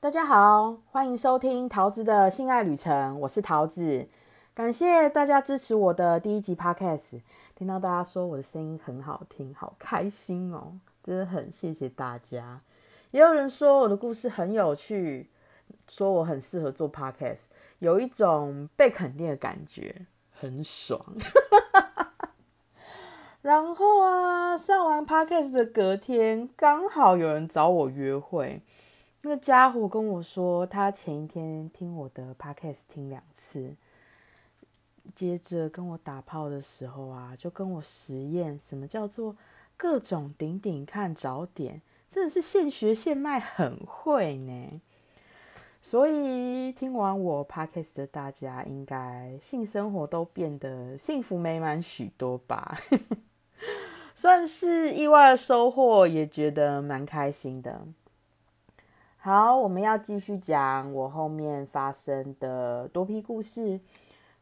大家好，欢迎收听桃子的性爱旅程，我是桃子。感谢大家支持我的第一集 podcast，听到大家说我的声音很好听，好开心哦，真的很谢谢大家。也有人说我的故事很有趣，说我很适合做 podcast，有一种被肯定的感觉，很爽。然后啊，上完 podcast 的隔天，刚好有人找我约会。那个家伙跟我说，他前一天听我的 podcast 听两次，接着跟我打炮的时候啊，就跟我实验什么叫做各种顶顶看找点，真的是现学现卖，很会呢。所以听完我 podcast 的大家，应该性生活都变得幸福美满许多吧？算是意外的收获，也觉得蛮开心的。好，我们要继续讲我后面发生的多批故事。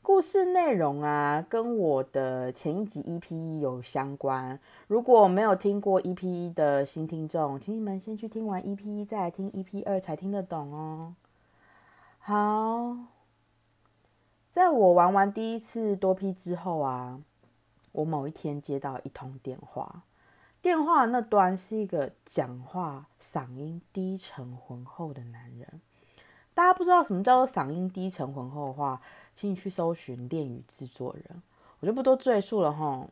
故事内容啊，跟我的前一集 EP 有相关。如果没有听过 EP 的新听众，请你们先去听完 EP，再来听 EP 二才听得懂哦。好，在我玩完第一次多批之后啊，我某一天接到一通电话。电话那端是一个讲话嗓音低沉浑厚的男人。大家不知道什么叫做嗓音低沉浑厚的话，请你去搜寻恋与制作人，我就不多赘述了哈。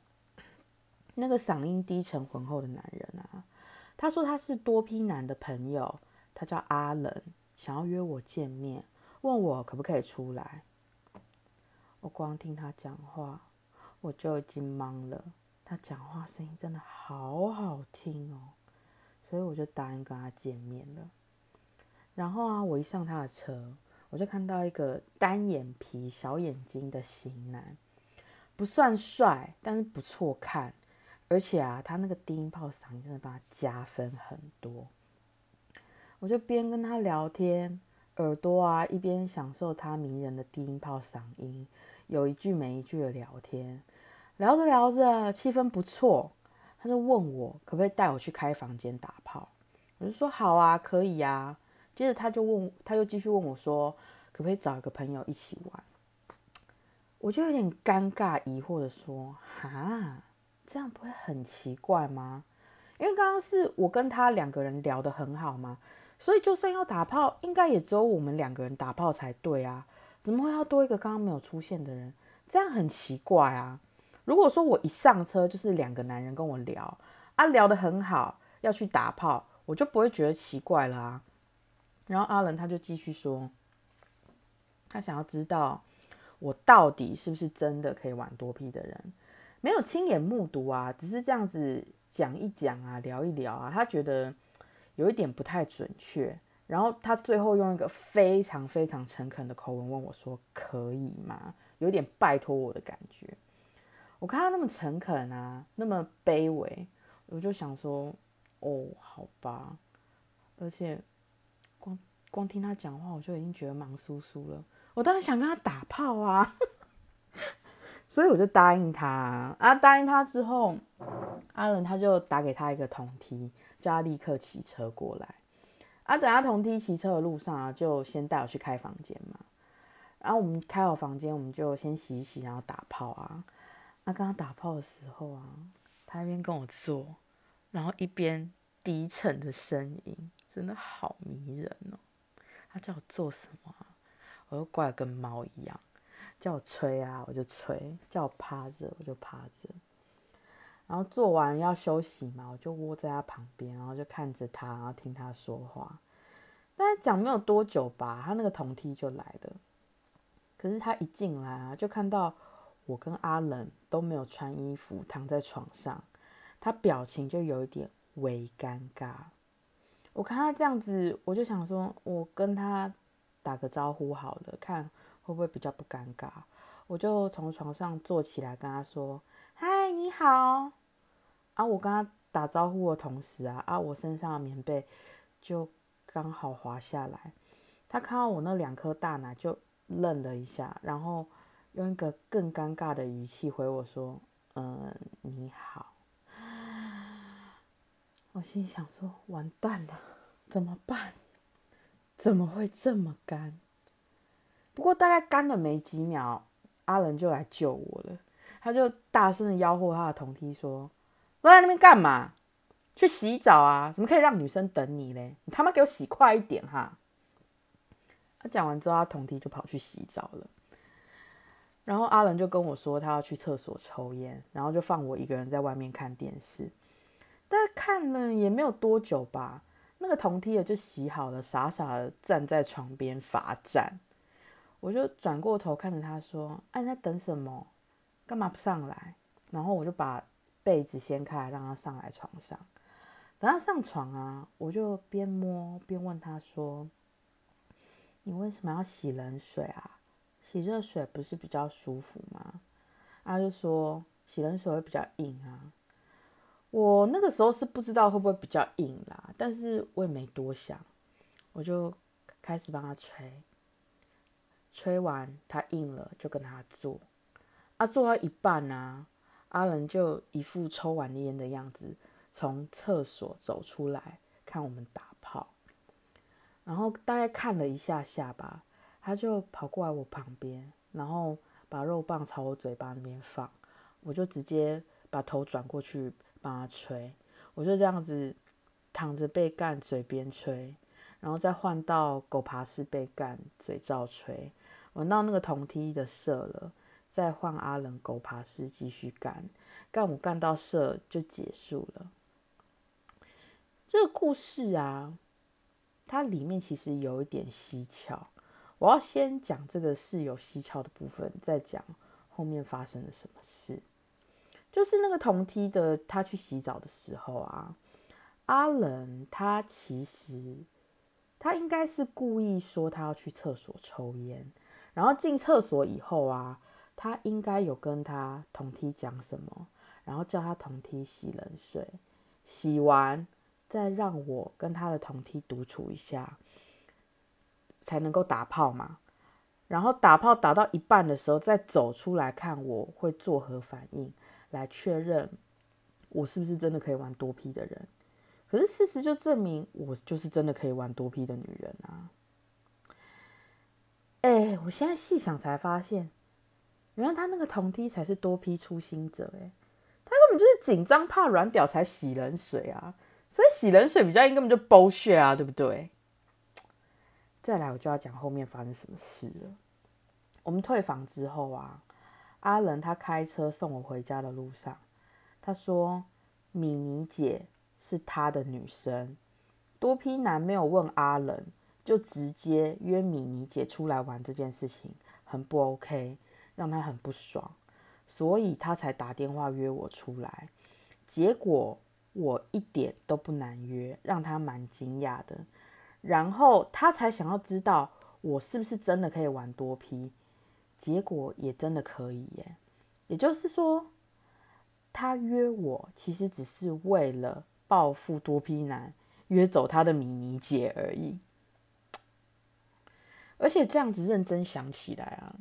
那个嗓音低沉浑厚的男人啊，他说他是多批男的朋友，他叫阿冷，想要约我见面，问我可不可以出来。我光听他讲话，我就已经懵了。他讲话声音真的好好听哦，所以我就答应跟他见面了。然后啊，我一上他的车，我就看到一个单眼皮、小眼睛的型男，不算帅，但是不错看。而且啊，他那个低音炮嗓音真的帮他加分很多。我就边跟他聊天，耳朵啊一边享受他迷人的低音炮嗓音，有一句没一句的聊天。聊着聊着，气氛不错，他就问我可不可以带我去开房间打炮，我就说好啊，可以呀。接着他就问，他又继续问我说，可不可以找一个朋友一起玩？我就有点尴尬疑惑的说，哈，这样不会很奇怪吗？因为刚刚是我跟他两个人聊得很好嘛，所以就算要打炮，应该也只有我们两个人打炮才对啊，怎么会要多一个刚刚没有出现的人？这样很奇怪啊。如果说我一上车就是两个男人跟我聊啊，聊得很好，要去打炮，我就不会觉得奇怪了啊。然后阿伦他就继续说，他想要知道我到底是不是真的可以玩多批的人，没有亲眼目睹啊，只是这样子讲一讲啊，聊一聊啊，他觉得有一点不太准确。然后他最后用一个非常非常诚恳的口吻问我说：“可以吗？”有点拜托我的感觉。我看他那么诚恳啊，那么卑微，我就想说，哦，好吧。而且光光听他讲话，我就已经觉得忙酥酥了。我当然想跟他打炮啊，所以我就答应他啊。答应他之后，阿伦他就打给他一个同梯，叫他立刻骑车过来。啊，等他同梯骑车的路上啊，就先带我去开房间嘛。然后我们开好房间，我们就先洗一洗，然后打炮啊。他刚刚打炮的时候啊，他一边跟我做，然后一边低沉的声音，真的好迷人哦。他叫我做什么，我就乖跟猫一样；叫我吹啊，我就吹；叫我趴着，我就趴着。然后做完要休息嘛，我就窝在他旁边，然后就看着他，然后听他说话。但是讲没有多久吧，他那个同梯就来了。可是他一进来啊，就看到。我跟阿冷都没有穿衣服躺在床上，他表情就有一点微尴尬。我看他这样子，我就想说，我跟他打个招呼好了，看会不会比较不尴尬。我就从床上坐起来跟他说：“嗨，你好。”啊，我跟他打招呼的同时啊，啊，我身上的棉被就刚好滑下来。他看到我那两颗大奶，就愣了一下，然后。用一个更尴尬的语气回我说：“嗯，你好。”我心想说：“完蛋了，怎么办？”怎么会这么干？不过大概干了没几秒，阿伦就来救我了。他就大声的吆喝他的同梯说：“都在那边干嘛？去洗澡啊！怎么可以让女生等你嘞？你他妈给我洗快一点哈！”他讲完之后，他同梯就跑去洗澡了。然后阿伦就跟我说，他要去厕所抽烟，然后就放我一个人在外面看电视。但看了也没有多久吧，那个同梯的就洗好了，傻傻的站在床边罚站。我就转过头看着他说：“哎，你在等什么？干嘛不上来？”然后我就把被子掀开，让他上来床上。等他上床啊，我就边摸边问他说：“你为什么要洗冷水啊？”洗热水不是比较舒服吗？他就说洗冷水会比较硬啊。我那个时候是不知道会不会比较硬啦，但是我也没多想，我就开始帮他吹。吹完他硬了，就跟他做。啊，做到一半呢，阿仁就一副抽完烟的样子，从厕所走出来看我们打炮，然后大概看了一下下吧。他就跑过来我旁边，然后把肉棒朝我嘴巴那边放，我就直接把头转过去帮他吹。我就这样子躺着被干，嘴边吹，然后再换到狗爬式被干，嘴照吹。闻到那个铜梯的射了，再换阿冷狗爬式继续干，干我干到射就结束了。这个故事啊，它里面其实有一点蹊跷。我要先讲这个是有蹊跷的部分，再讲后面发生了什么事。就是那个同梯的，他去洗澡的时候啊，阿冷他其实他应该是故意说他要去厕所抽烟，然后进厕所以后啊，他应该有跟他同梯讲什么，然后叫他同梯洗冷水，洗完再让我跟他的同梯独处一下。才能够打炮嘛，然后打炮打到一半的时候，再走出来看我会作何反应，来确认我是不是真的可以玩多批的人。可是事实就证明我就是真的可以玩多批的女人啊！哎，我现在细想才发现，原来他那个同梯才是多批初心者哎，他根本就是紧张怕软屌才洗冷水啊，所以洗冷水比较硬根本就包血啊，对不对？再来，我就要讲后面发生什么事了。我们退房之后啊，阿仁他开车送我回家的路上，他说米妮姐是他的女生，多批男没有问阿仁，就直接约米妮姐出来玩这件事情很不 OK，让他很不爽，所以他才打电话约我出来。结果我一点都不难约，让他蛮惊讶的。然后他才想要知道我是不是真的可以玩多批，结果也真的可以耶。也就是说，他约我其实只是为了报复多批男，约走他的迷你姐而已。而且这样子认真想起来啊，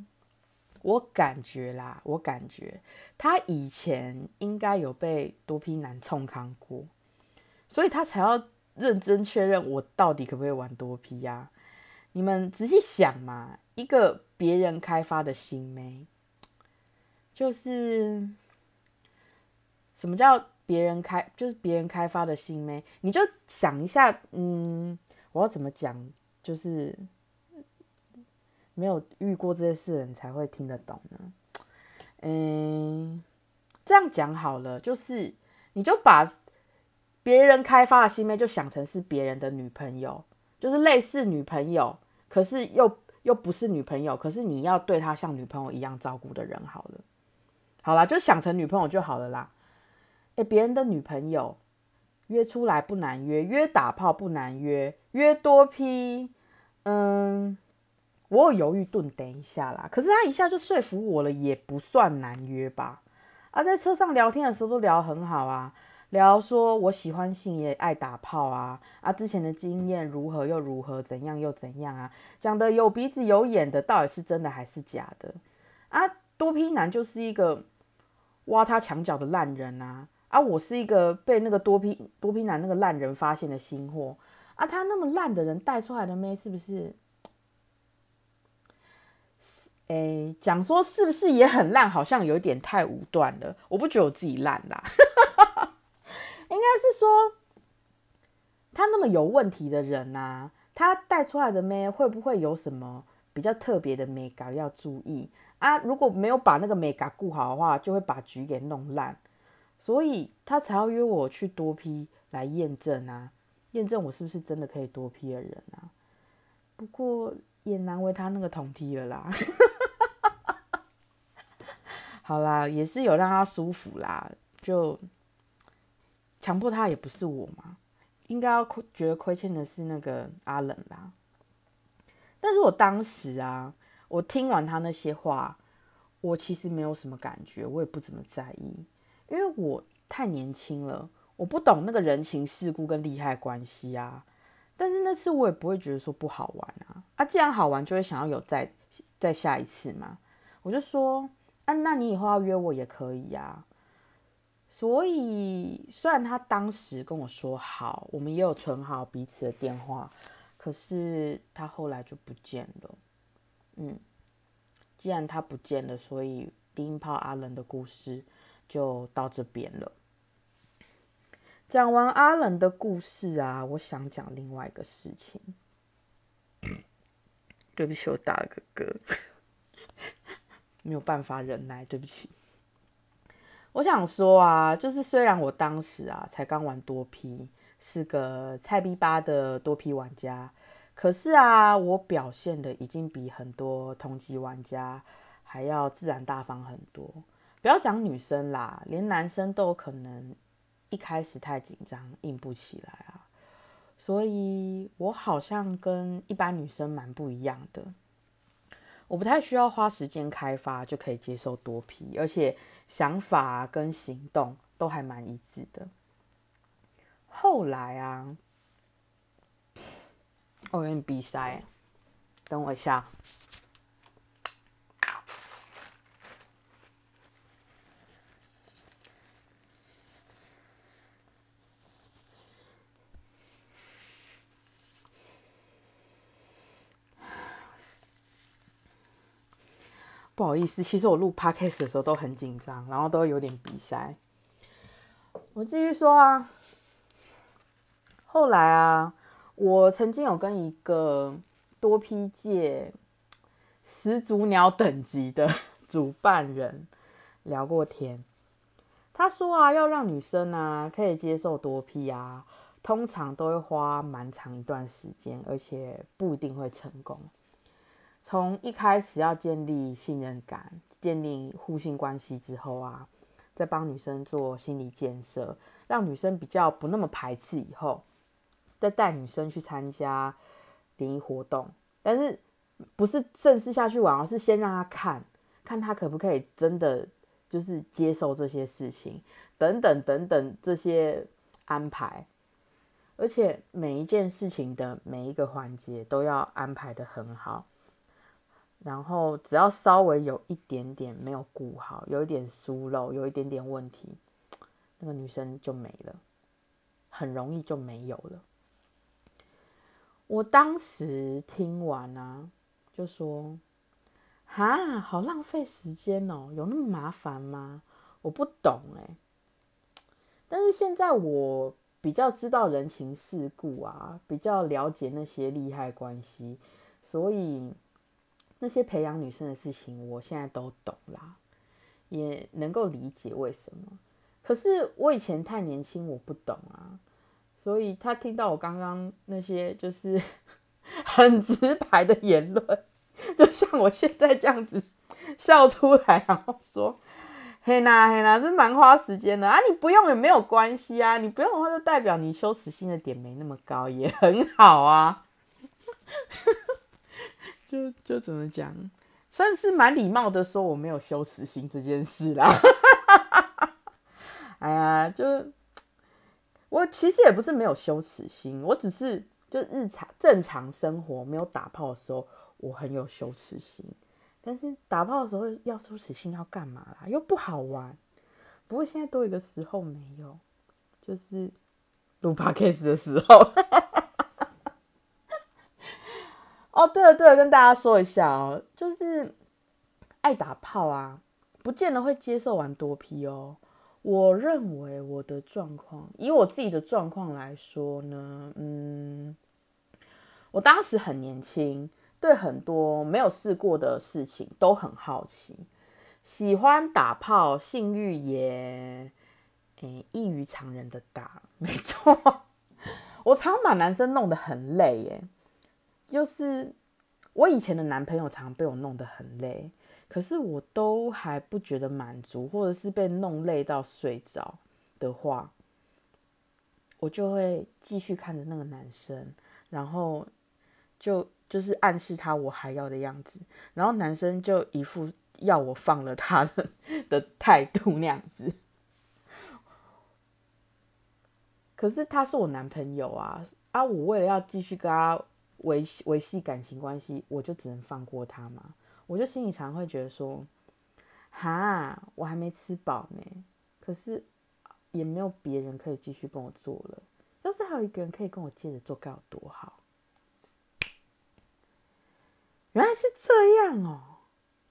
我感觉啦，我感觉他以前应该有被多批男冲康过，所以他才要。认真确认我到底可不可以玩多批呀？你们仔细想嘛，一个别人开发的新妹，就是什么叫别人开，就是别人开发的新妹，你就想一下，嗯，我要怎么讲，就是没有遇过这些事的人才会听得懂呢。嗯，这样讲好了，就是你就把。别人开发的新妹就想成是别人的女朋友，就是类似女朋友，可是又又不是女朋友，可是你要对她像女朋友一样照顾的人好了，好啦，就想成女朋友就好了啦。哎，别人的女朋友约出来不难约，约打炮不难约，约多批，嗯，我有犹豫顿等一下啦，可是他一下就说服我了，也不算难约吧。啊，在车上聊天的时候都聊很好啊。聊说我喜欢性也爱打炮啊啊！之前的经验如何又如何，怎样又怎样啊？讲的有鼻子有眼的，到底是真的还是假的啊？多批男就是一个挖他墙角的烂人啊！啊，我是一个被那个多批多批男那个烂人发现的新货啊，他那么烂的人带出来的妹是不是？哎，讲说是不是也很烂？好像有点太武断了。我不觉得我自己烂啦，应该是说他那么有问题的人呐，他带出来的妹会不会有什么比较特别的美感要注意啊？如果没有把那个美感顾好的话，就会把局给弄烂，所以他才要约我去多批来验证啊，验证我是不是真的可以多批的人啊。不过也难为他那个同梯了啦。好啦，也是有让他舒服啦，就强迫他也不是我嘛，应该要亏觉得亏欠的是那个阿冷啦。但是我当时啊，我听完他那些话，我其实没有什么感觉，我也不怎么在意，因为我太年轻了，我不懂那个人情世故跟利害关系啊。但是那次我也不会觉得说不好玩啊，啊，既然好玩，就会想要有再再下一次嘛，我就说。啊，那你以后要约我也可以呀。所以虽然他当时跟我说好，我们也有存好彼此的电话，可是他后来就不见了。嗯，既然他不见了，所以低音炮阿伦的故事就到这边了。讲完阿伦的故事啊，我想讲另外一个事情。对不起，我打了个嗝。没有办法忍耐，对不起。我想说啊，就是虽然我当时啊才刚玩多批，是个菜逼吧的多批玩家，可是啊，我表现的已经比很多同级玩家还要自然大方很多。不要讲女生啦，连男生都有可能一开始太紧张，硬不起来啊。所以我好像跟一般女生蛮不一样的。我不太需要花时间开发就可以接受多批，而且想法跟行动都还蛮一致的。后来啊，我有点鼻塞，等我一下。不好意思，其实我录 podcast 的时候都很紧张，然后都有点鼻塞。我继续说啊，后来啊，我曾经有跟一个多批界始祖鸟等级的主办人聊过天，他说啊，要让女生啊可以接受多批啊，通常都会花蛮长一段时间，而且不一定会成功。从一开始要建立信任感、建立互信关系之后啊，再帮女生做心理建设，让女生比较不那么排斥，以后再带女生去参加联谊活动，但是不是正式下去玩，而是先让她看看她可不可以真的就是接受这些事情，等等等等这些安排，而且每一件事情的每一个环节都要安排的很好。然后只要稍微有一点点没有顾好，有一点疏漏，有一点点问题，那个女生就没了，很容易就没有了。我当时听完啊，就说：“哈，好浪费时间哦，有那么麻烦吗？我不懂哎。”但是现在我比较知道人情世故啊，比较了解那些利害关系，所以。那些培养女生的事情，我现在都懂啦，也能够理解为什么。可是我以前太年轻，我不懂啊，所以他听到我刚刚那些就是 很直白的言论，就像我现在这样子笑出来，然后说：“嘿啦嘿啦，这蛮花时间的啊，你不用也没有关系啊，你不用的话就代表你羞耻心的点没那么高，也很好啊。”就就怎么讲，算是蛮礼貌的说我没有羞耻心这件事啦。哎呀，就我其实也不是没有羞耻心，我只是就日常正常生活没有打炮的时候，我很有羞耻心。但是打炮的时候要羞耻心要干嘛啦？又不好玩。不过现在多一个时候没有，就是录 podcast 的时候。哦，对了对了，跟大家说一下哦，就是爱打炮啊，不见得会接受完多批哦。我认为我的状况，以我自己的状况来说呢，嗯，我当时很年轻，对很多没有试过的事情都很好奇，喜欢打炮，性欲也，诶，异于常人的大，没错。我常把男生弄得很累，耶，就是我以前的男朋友常被我弄得很累。可是我都还不觉得满足，或者是被弄累到睡着的话，我就会继续看着那个男生，然后就就是暗示他我还要的样子，然后男生就一副要我放了他的的态度那样子。可是他是我男朋友啊啊！我为了要继续跟他维维系感情关系，我就只能放过他嘛。我就心里常会觉得说，哈，我还没吃饱呢，可是也没有别人可以继续跟我做了。要是还有一个人可以跟我接着做，该有多好！原来是这样哦，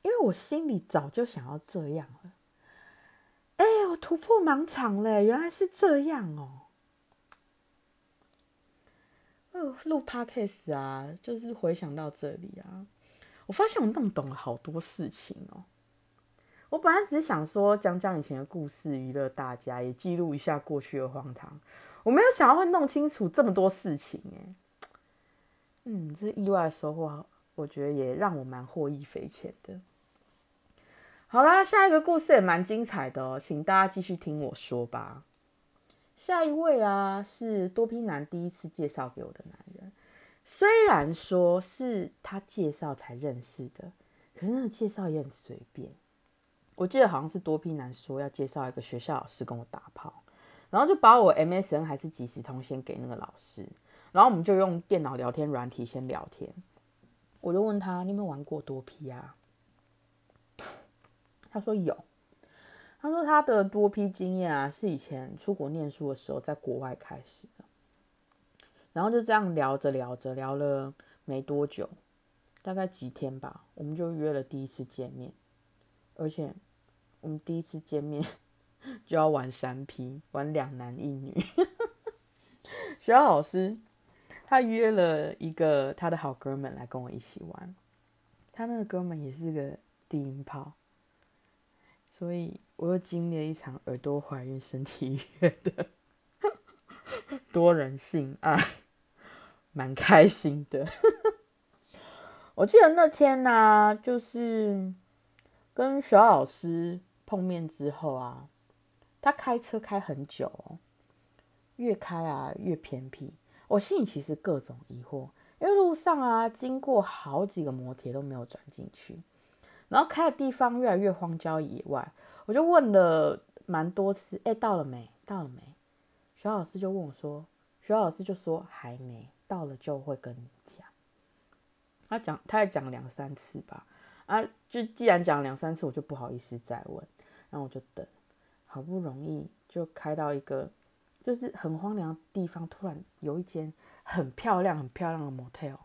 因为我心里早就想要这样了。哎，我突破盲场嘞！原来是这样哦。哦，录 podcast 啊，就是回想到这里啊。我发现我弄懂了好多事情哦。我本来只是想说讲讲以前的故事，娱乐大家，也记录一下过去的荒唐。我没有想到会弄清楚这么多事情哎。嗯，这意外的收获，我觉得也让我蛮获益匪浅的。好啦，下一个故事也蛮精彩的哦，请大家继续听我说吧。下一位啊，是多批男第一次介绍给我的男人。虽然说是他介绍才认识的，可是那个介绍也很随便。我记得好像是多批男说要介绍一个学校老师跟我打炮，然后就把我 MSN 还是即时通先给那个老师，然后我们就用电脑聊天软体先聊天。我就问他你有没有玩过多批啊？他说有。他说他的多批经验啊，是以前出国念书的时候在国外开始的。然后就这样聊着聊着，聊了没多久，大概几天吧，我们就约了第一次见面。而且我们第一次见面 就要玩三 P，玩两男一女。学校老师他约了一个他的好哥们来跟我一起玩，他那个哥们也是个低音炮，所以我又经历了一场耳朵怀孕身体愉悦的多人性爱。蛮开心的，我记得那天呢，就是跟小老师碰面之后啊，他开车开很久，越开啊越偏僻，我心里其实各种疑惑，因为路上啊经过好几个摩铁都没有转进去，然后开的地方越来越荒郊野外，我就问了蛮多次，哎，到了没？到了没？徐老师就问我说，徐老师就说还没。到了就会跟你讲，他讲，他也讲两三次吧，啊，就既然讲两三次，我就不好意思再问，然后我就等，好不容易就开到一个就是很荒凉的地方，突然有一间很漂亮、很漂亮的 motel，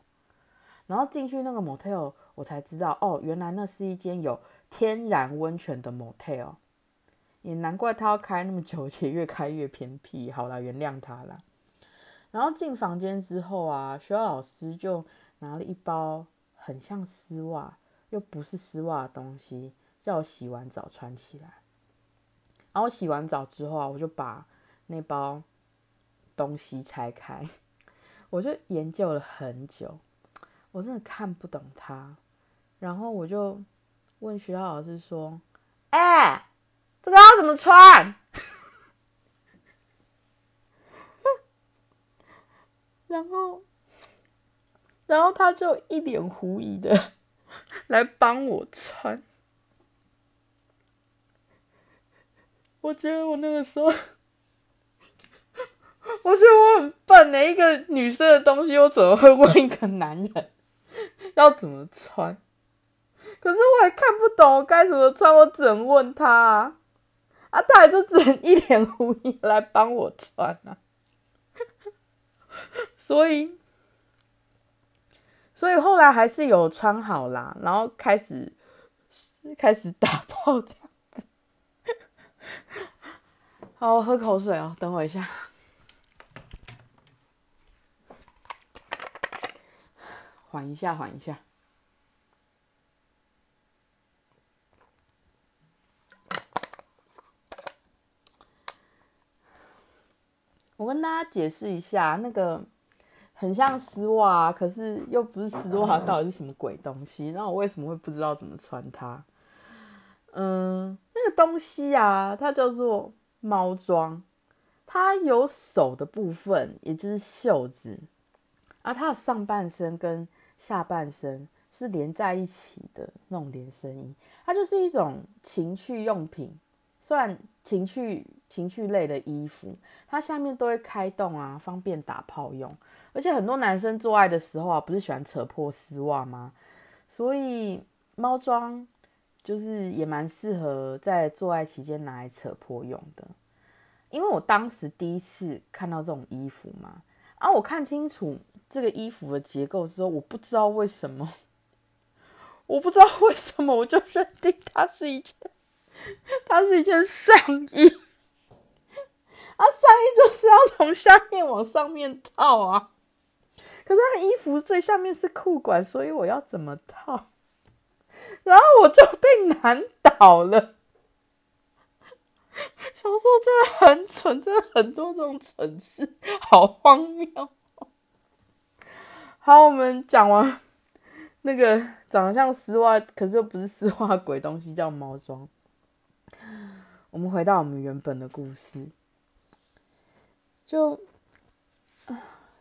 然后进去那个 motel，我才知道，哦，原来那是一间有天然温泉的 motel，也难怪他要开那么久，且越开越偏僻。好了，原谅他了。然后进房间之后啊，学校老师就拿了一包很像丝袜又不是丝袜的东西，叫我洗完澡穿起来。然后洗完澡之后啊，我就把那包东西拆开，我就研究了很久，我真的看不懂它。然后我就问学校老师说：“哎，这个要怎么穿？” 然后，然后他就一脸狐疑的来帮我穿。我觉得我那个时候，我觉得我很笨呢。一个女生的东西，我怎么会问一个男人要怎么穿？可是我还看不懂我该怎么穿，我只能问他啊，啊，他也就只能一脸狐疑来帮我穿啊。所以，所以后来还是有穿好啦，然后开始开始打炮这样子。好，我喝口水哦，等我一下。缓一下，缓一下。我跟大家解释一下，那个很像丝袜，可是又不是丝袜，到底是什么鬼东西？那我为什么会不知道怎么穿它？嗯，那个东西啊，它叫做猫装，它有手的部分，也就是袖子，啊，它的上半身跟下半身是连在一起的那种连身衣，它就是一种情趣用品，算情趣。情趣类的衣服，它下面都会开洞啊，方便打炮用。而且很多男生做爱的时候啊，不是喜欢扯破丝袜吗？所以猫装就是也蛮适合在做爱期间拿来扯破用的。因为我当时第一次看到这种衣服嘛，啊，我看清楚这个衣服的结构之后，我不知道为什么，我不知道为什么，我就认定它是一件，它是一件上衣。啊，上衣就是要从下面往上面套啊，可是他衣服最下面是裤管，所以我要怎么套？然后我就被难倒了。小时候真的很蠢，真的很多这种蠢事，好荒谬。好，我们讲完那个长得像丝袜，可是又不是丝袜鬼东西，叫猫装。我们回到我们原本的故事。就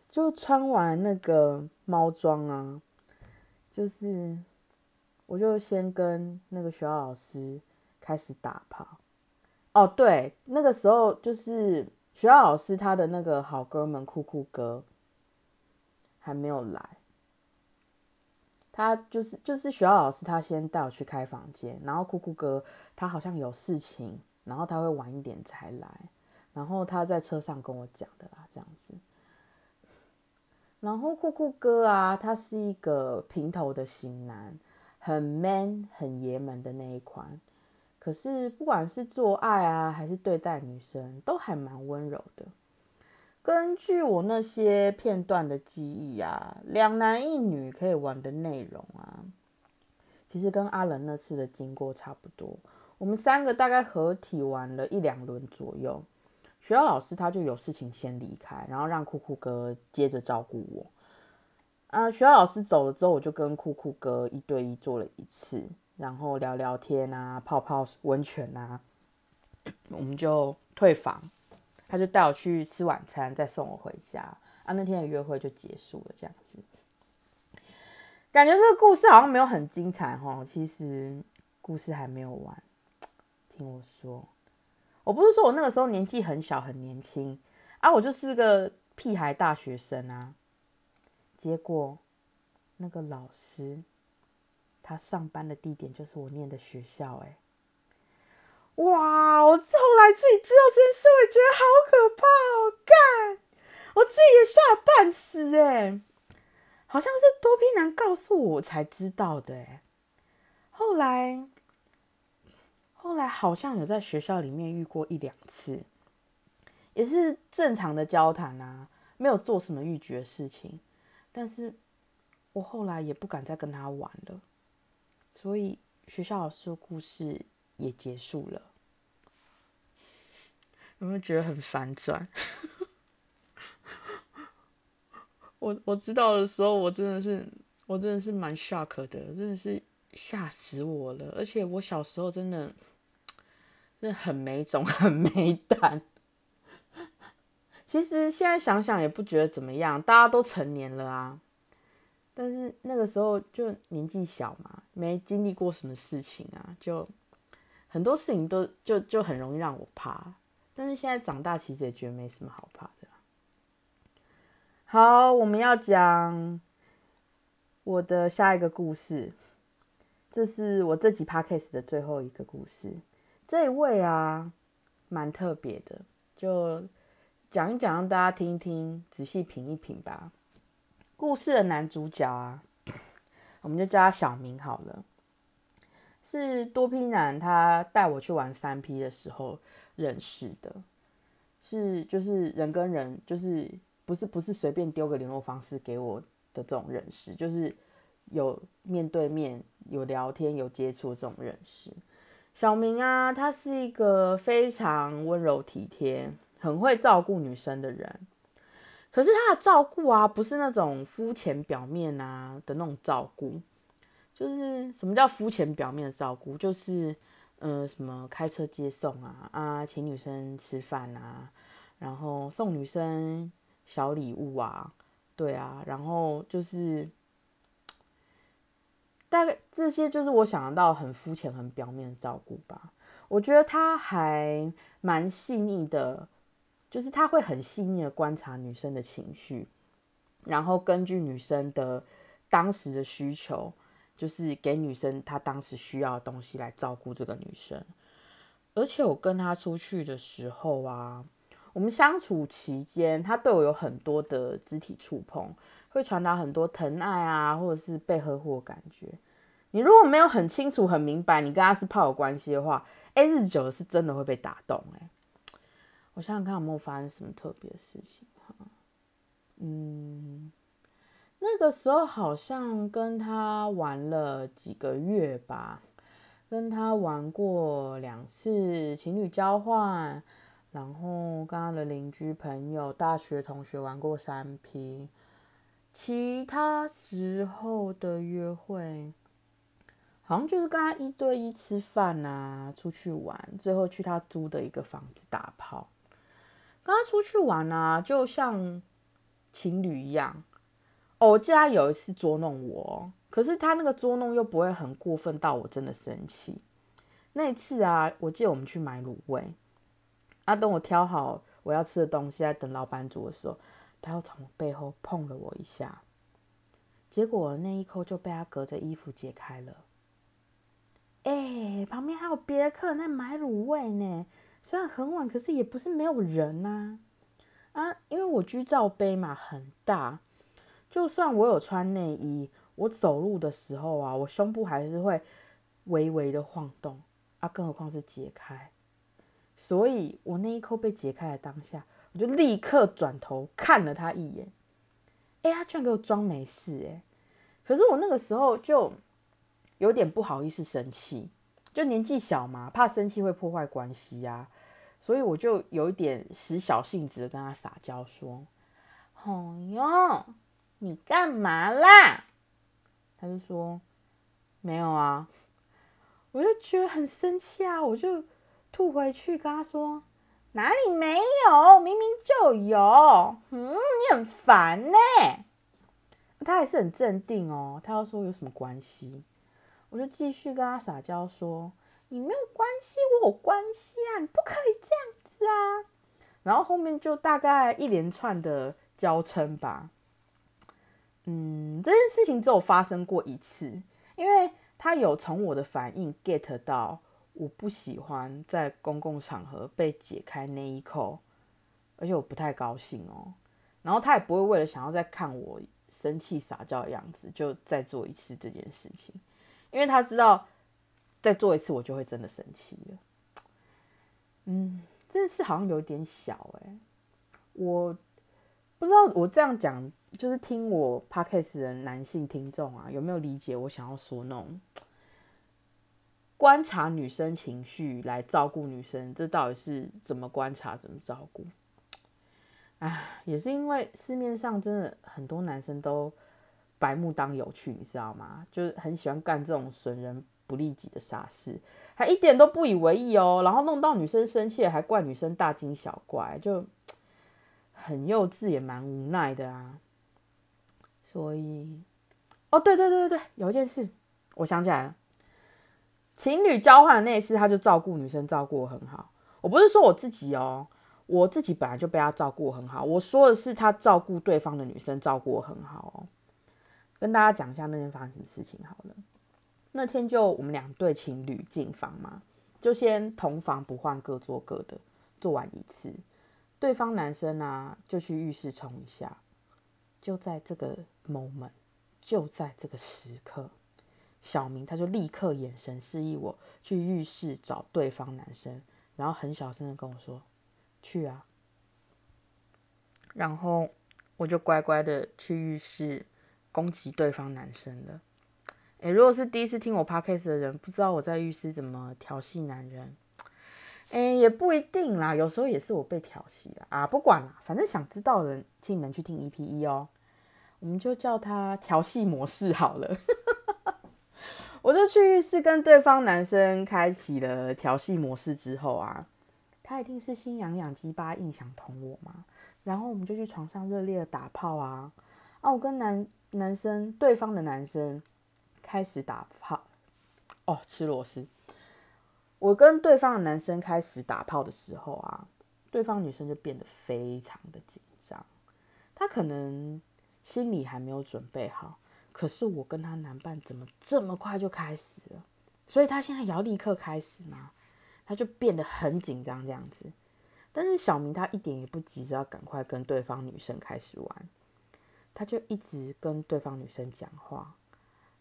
就穿完那个猫装啊，就是我就先跟那个学校老师开始打炮。哦，对，那个时候就是学校老师他的那个好哥们酷酷哥还没有来，他就是就是学校老师他先带我去开房间，然后酷酷哥他好像有事情，然后他会晚一点才来。然后他在车上跟我讲的啦，这样子。然后酷酷哥啊，他是一个平头的型男，很 man、很爷们的那一款。可是不管是做爱啊，还是对待女生，都还蛮温柔的。根据我那些片段的记忆啊，两男一女可以玩的内容啊，其实跟阿伦那次的经过差不多。我们三个大概合体玩了一两轮左右。学校老师他就有事情先离开，然后让酷酷哥接着照顾我。啊，学校老师走了之后，我就跟酷酷哥一对一做了一次，然后聊聊天啊，泡泡温泉啊，我们就退房，他就带我去吃晚餐，再送我回家。啊，那天的约会就结束了，这样子。感觉这个故事好像没有很精彩哈，其实故事还没有完，听我说。我不是说我那个时候年纪很小很年轻啊，我就是个屁孩大学生啊。结果那个老师他上班的地点就是我念的学校，哎，哇！我后来自己知道这件事，我觉得好可怕哦，干！我自己也吓半死哎，好像是多批男告诉我才知道的哎，后来。后来好像有在学校里面遇过一两次，也是正常的交谈啊，没有做什么逾矩的事情。但是我后来也不敢再跟他玩了，所以学校老师的故事也结束了。有没有觉得很反转？我我知道的时候，我真的是我真的是蛮 shock 的，真的是吓死我了。而且我小时候真的。那很没种，很没胆。其实现在想想也不觉得怎么样，大家都成年了啊。但是那个时候就年纪小嘛，没经历过什么事情啊，就很多事情都就就很容易让我怕。但是现在长大，其实也觉得没什么好怕的。好，我们要讲我的下一个故事，这是我这集 podcast 的最后一个故事。这位啊，蛮特别的，就讲一讲，让大家听一听，仔细品一品吧。故事的男主角啊，我们就叫他小明好了。是多 P 男他带我去玩三 P 的时候认识的，是就是人跟人，就是不是不是随便丢个联络方式给我的这种认识，就是有面对面有聊天有接触这种认识。小明啊，他是一个非常温柔体贴、很会照顾女生的人。可是他的照顾啊，不是那种肤浅表面啊的那种照顾。就是什么叫肤浅表面的照顾？就是，呃，什么开车接送啊，啊，请女生吃饭啊，然后送女生小礼物啊，对啊，然后就是，大概这些就是我想得到很肤浅、很表面的照顾吧。我觉得他还蛮细腻的，就是他会很细腻的观察女生的情绪，然后根据女生的当时的需求。就是给女生她当时需要的东西来照顾这个女生，而且我跟她出去的时候啊，我们相处期间，他对我有很多的肢体触碰，会传达很多疼爱啊，或者是被呵护的感觉。你如果没有很清楚、很明白你跟他是炮友关系的话，哎，日子久了是真的会被打动。哎，我想想看有没有发生什么特别的事情哈，嗯。那个时候好像跟他玩了几个月吧，跟他玩过两次情侣交换，然后跟他的邻居朋友、大学同学玩过三批，其他时候的约会，好像就是跟他一对一吃饭啊，出去玩，最后去他租的一个房子打炮，跟他出去玩啊，就像情侣一样。我记得他有一次捉弄我，可是他那个捉弄又不会很过分到我真的生气。那次啊，我记得我们去买卤味，啊，等我挑好我要吃的东西，在等老板煮的时候，他又从背后碰了我一下，结果那一扣就被他隔着衣服解开了。哎，旁边还有别的客人在买卤味呢，虽然很晚，可是也不是没有人呐。啊，因为我居罩杯嘛，很大。就算我有穿内衣，我走路的时候啊，我胸部还是会微微的晃动啊，更何况是解开。所以我那一扣被解开的当下，我就立刻转头看了他一眼。哎，他居然给我装没事哎！可是我那个时候就有点不好意思生气，就年纪小嘛，怕生气会破坏关系啊，所以我就有一点使小性子的跟他撒娇说：“好哟。”你干嘛啦？他就说没有啊，我就觉得很生气啊，我就吐回去跟他说哪里没有，明明就有，嗯，你很烦呢。他还是很镇定哦，他要说有什么关系，我就继续跟他撒娇说你没有关系，我有关系啊，你不可以这样子啊。然后后面就大概一连串的娇嗔吧。嗯，这件事情只有发生过一次，因为他有从我的反应 get 到我不喜欢在公共场合被解开内衣扣，而且我不太高兴哦。然后他也不会为了想要再看我生气撒娇的样子，就再做一次这件事情，因为他知道再做一次我就会真的生气了。嗯，这件事好像有点小哎，我不知道我这样讲。就是听我 podcast 的男性听众啊，有没有理解我想要说那种观察女生情绪来照顾女生，这到底是怎么观察、怎么照顾？哎，也是因为市面上真的很多男生都白目当有趣，你知道吗？就是很喜欢干这种损人不利己的傻事，还一点都不以为意哦，然后弄到女生生气，还怪女生大惊小怪，就很幼稚，也蛮无奈的啊。所以，哦，对对对对对，有一件事，我想起来了。情侣交换那一次，他就照顾女生，照顾很好。我不是说我自己哦，我自己本来就被他照顾很好。我说的是他照顾对方的女生，照顾很好哦。跟大家讲一下那天发生什么事情好了。那天就我们两对情侣进房嘛，就先同房不换，各做各的。做完一次，对方男生呢就去浴室冲一下。就在这个 moment，就在这个时刻，小明他就立刻眼神示意我去浴室找对方男生，然后很小声的跟我说：“去啊。”然后我就乖乖的去浴室攻击对方男生了。诶，如果是第一次听我 podcast 的人，不知道我在浴室怎么调戏男人，诶，也不一定啦，有时候也是我被调戏了啊，不管啦，反正想知道的人，请你们去听 EP 一哦，我们就叫它调戏模式好了。我就去浴室跟对方男生开启了调戏模式之后啊，他一定是心痒痒、鸡巴硬想捅我嘛，然后我们就去床上热烈的打炮啊，啊，我跟男男生对方的男生。开始打炮哦，吃螺丝。我跟对方的男生开始打炮的时候啊，对方女生就变得非常的紧张。她可能心里还没有准备好，可是我跟她男伴怎么这么快就开始了？所以他现在也要立刻开始吗？他就变得很紧张这样子。但是小明他一点也不急着要赶快跟对方女生开始玩，他就一直跟对方女生讲话。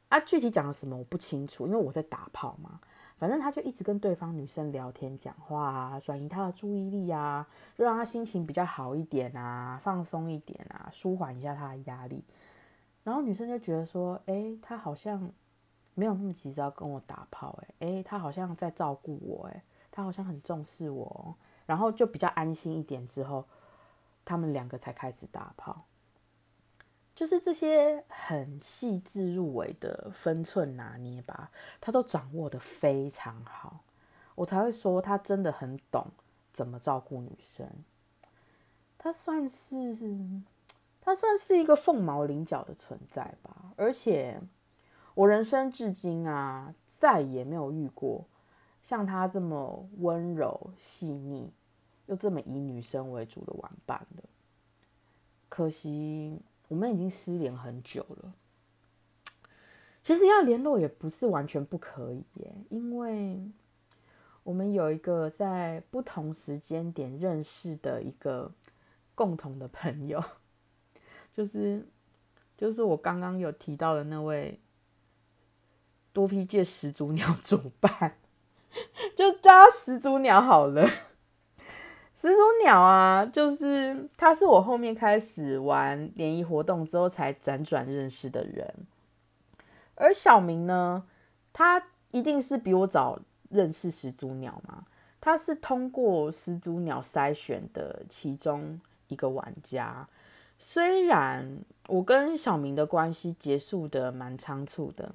啊，具体讲了什么我不清楚，因为我在打炮嘛。反正他就一直跟对方女生聊天讲话啊，转移他的注意力啊，就让他心情比较好一点啊，放松一点啊，舒缓一下他的压力。然后女生就觉得说，哎，他好像没有那么急着要跟我打炮，哎，哎，他好像在照顾我，哎，他好像很重视我，然后就比较安心一点。之后，他们两个才开始打炮。就是这些很细致入微的分寸拿捏吧，他都掌握的非常好，我才会说他真的很懂怎么照顾女生。他算是他算是一个凤毛麟角的存在吧，而且我人生至今啊，再也没有遇过像他这么温柔细腻又这么以女生为主的玩伴了。可惜。我们已经失联很久了，其实要联络也不是完全不可以耶，因为我们有一个在不同时间点认识的一个共同的朋友，就是就是我刚刚有提到的那位多批界始祖鸟主办，就叫他始祖鸟好了。始祖鸟啊，就是他，是我后面开始玩联谊活动之后才辗转认识的人。而小明呢，他一定是比我早认识始祖鸟嘛，他是通过始祖鸟筛选的其中一个玩家。虽然我跟小明的关系结束的蛮仓促的，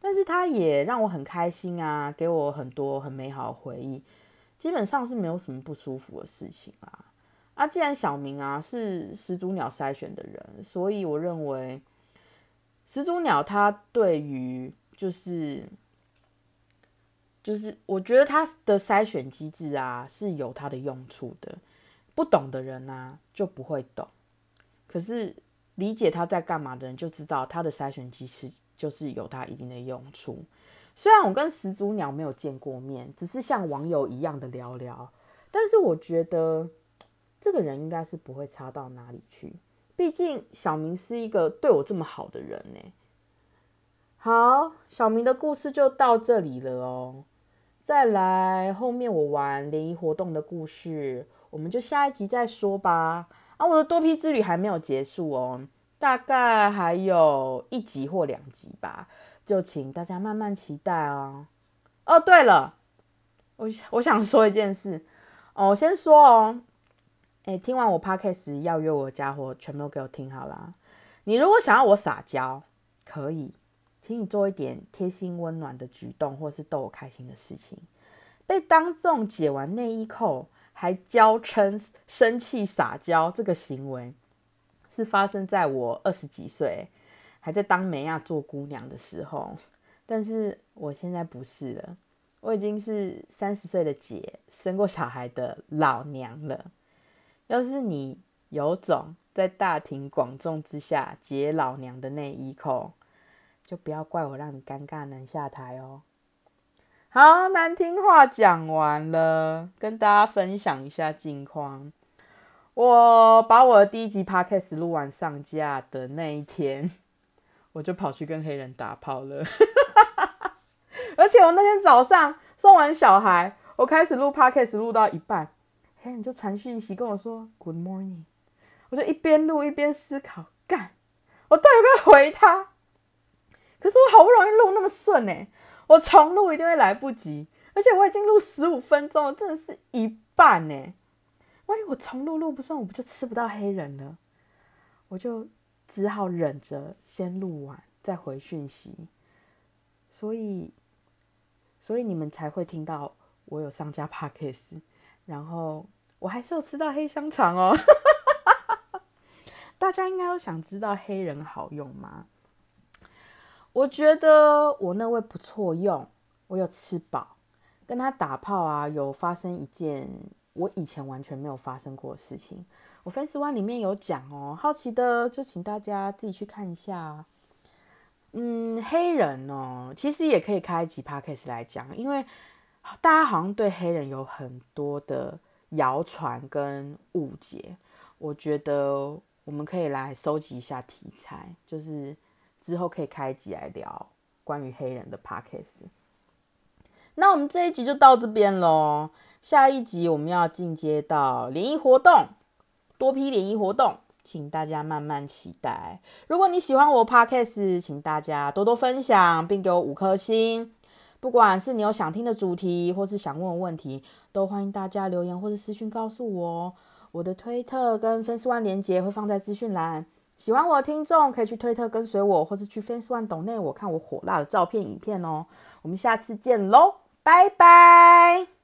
但是他也让我很开心啊，给我很多很美好的回忆。基本上是没有什么不舒服的事情啦。啊，既然小明啊是始祖鸟筛选的人，所以我认为始祖鸟他对于就是就是，我觉得他的筛选机制啊是有它的用处的。不懂的人呢就不会懂，可是理解他在干嘛的人就知道他的筛选机制就是有他一定的用处。虽然我跟始祖鸟没有见过面，只是像网友一样的聊聊，但是我觉得这个人应该是不会差到哪里去。毕竟小明是一个对我这么好的人呢。好，小明的故事就到这里了哦。再来后面我玩联谊活动的故事，我们就下一集再说吧。啊，我的多批之旅还没有结束哦，大概还有一集或两集吧。就请大家慢慢期待哦。哦，对了，我我想说一件事哦，先说哦，哎，听完我 podcast 要约我的家伙，全部都给我听好了。你如果想要我撒娇，可以，请你做一点贴心温暖的举动，或是逗我开心的事情。被当众解完内衣扣，还娇嗔生气撒娇，这个行为是发生在我二十几岁。还在当美亚做姑娘的时候，但是我现在不是了，我已经是三十岁的姐，生过小孩的老娘了。要是你有种在大庭广众之下解老娘的内衣扣，就不要怪我让你尴尬难下台哦。好，难听话讲完了，跟大家分享一下近况。我把我的第一集 podcast 录完上架的那一天。我就跑去跟黑人打炮了。而且我那天早上送完小孩，我开始录 podcast，录到一半，黑人就传讯息跟我说 “Good morning”，我就一边录一边思考，干，我到底要不要回他？可是我好不容易录那么顺呢，我重录一定会来不及，而且我已经录十五分钟了，真的是一半呢。万一我重录录不顺，我不就吃不到黑人了？我就只好忍着先录完再回讯息，所以，所以你们才会听到我有上架 podcast，然后我还是有吃到黑香肠哦。大家应该都想知道黑人好用吗？我觉得我那位不错用，我有吃饱，跟他打炮啊，有发生一件我以前完全没有发生过的事情。我 Fans One 里面有讲哦，好奇的就请大家自己去看一下。嗯，黑人哦，其实也可以开一集 Podcast 来讲，因为大家好像对黑人有很多的谣传跟误解。我觉得我们可以来收集一下题材，就是。之后可以开集来聊关于黑人的 podcast。那我们这一集就到这边喽。下一集我们要进阶到联谊活动，多批联谊活动，请大家慢慢期待。如果你喜欢我 podcast，请大家多多分享，并给我五颗星。不管是你有想听的主题，或是想问问题，都欢迎大家留言或者私讯告诉我。我的推特跟分丝万连接会放在资讯栏。喜欢我的听众可以去推特跟随我，或是去 Fans One 懂内我看我火辣的照片影片哦。我们下次见喽，拜拜。